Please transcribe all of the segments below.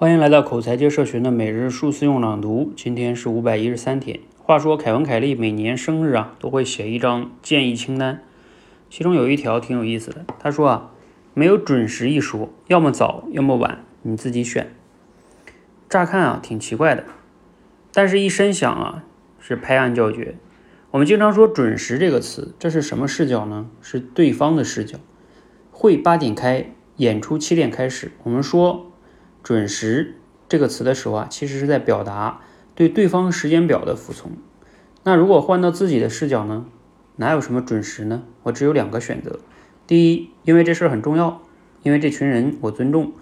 欢迎来到口才界社群的每日数字用朗读，今天是五百一十三天。话说凯文·凯利每年生日啊，都会写一张建议清单，其中有一条挺有意思的。他说啊，没有准时一说，要么早，要么晚，你自己选。乍看啊，挺奇怪的，但是一深想啊，是拍案叫绝。我们经常说“准时”这个词，这是什么视角呢？是对方的视角。会八点开，演出七点开始。我们说。准时这个词的时候啊，其实是在表达对对方时间表的服从。那如果换到自己的视角呢？哪有什么准时呢？我只有两个选择：第一，因为这事儿很重要，因为这群人我尊重，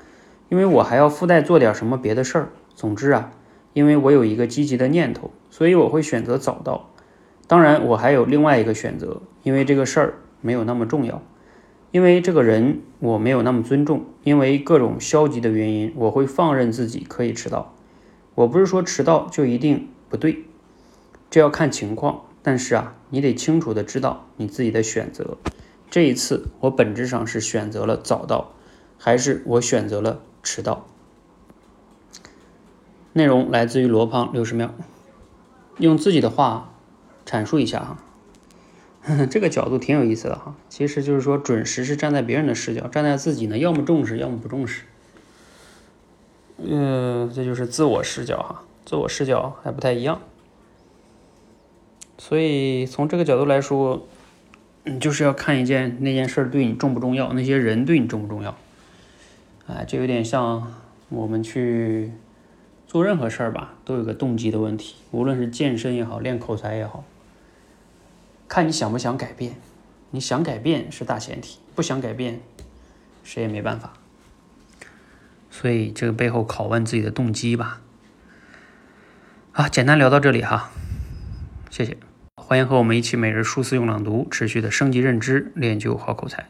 因为我还要附带做点什么别的事儿。总之啊，因为我有一个积极的念头，所以我会选择早到。当然，我还有另外一个选择，因为这个事儿没有那么重要。因为这个人我没有那么尊重，因为各种消极的原因，我会放任自己可以迟到。我不是说迟到就一定不对，这要看情况。但是啊，你得清楚的知道你自己的选择。这一次我本质上是选择了早到，还是我选择了迟到？内容来自于罗胖六十秒，用自己的话阐述一下哈。这个角度挺有意思的哈，其实就是说准时是站在别人的视角，站在自己呢，要么重视，要么不重视。嗯，这就是自我视角哈，自我视角还不太一样。所以从这个角度来说，你就是要看一件那件事对你重不重要，那些人对你重不重要。哎，就有点像我们去做任何事儿吧，都有个动机的问题，无论是健身也好，练口才也好。看你想不想改变，你想改变是大前提，不想改变，谁也没办法。所以这个背后拷问自己的动机吧。啊，简单聊到这里哈，谢谢，欢迎和我们一起每日数字用朗读，持续的升级认知，练就好口才。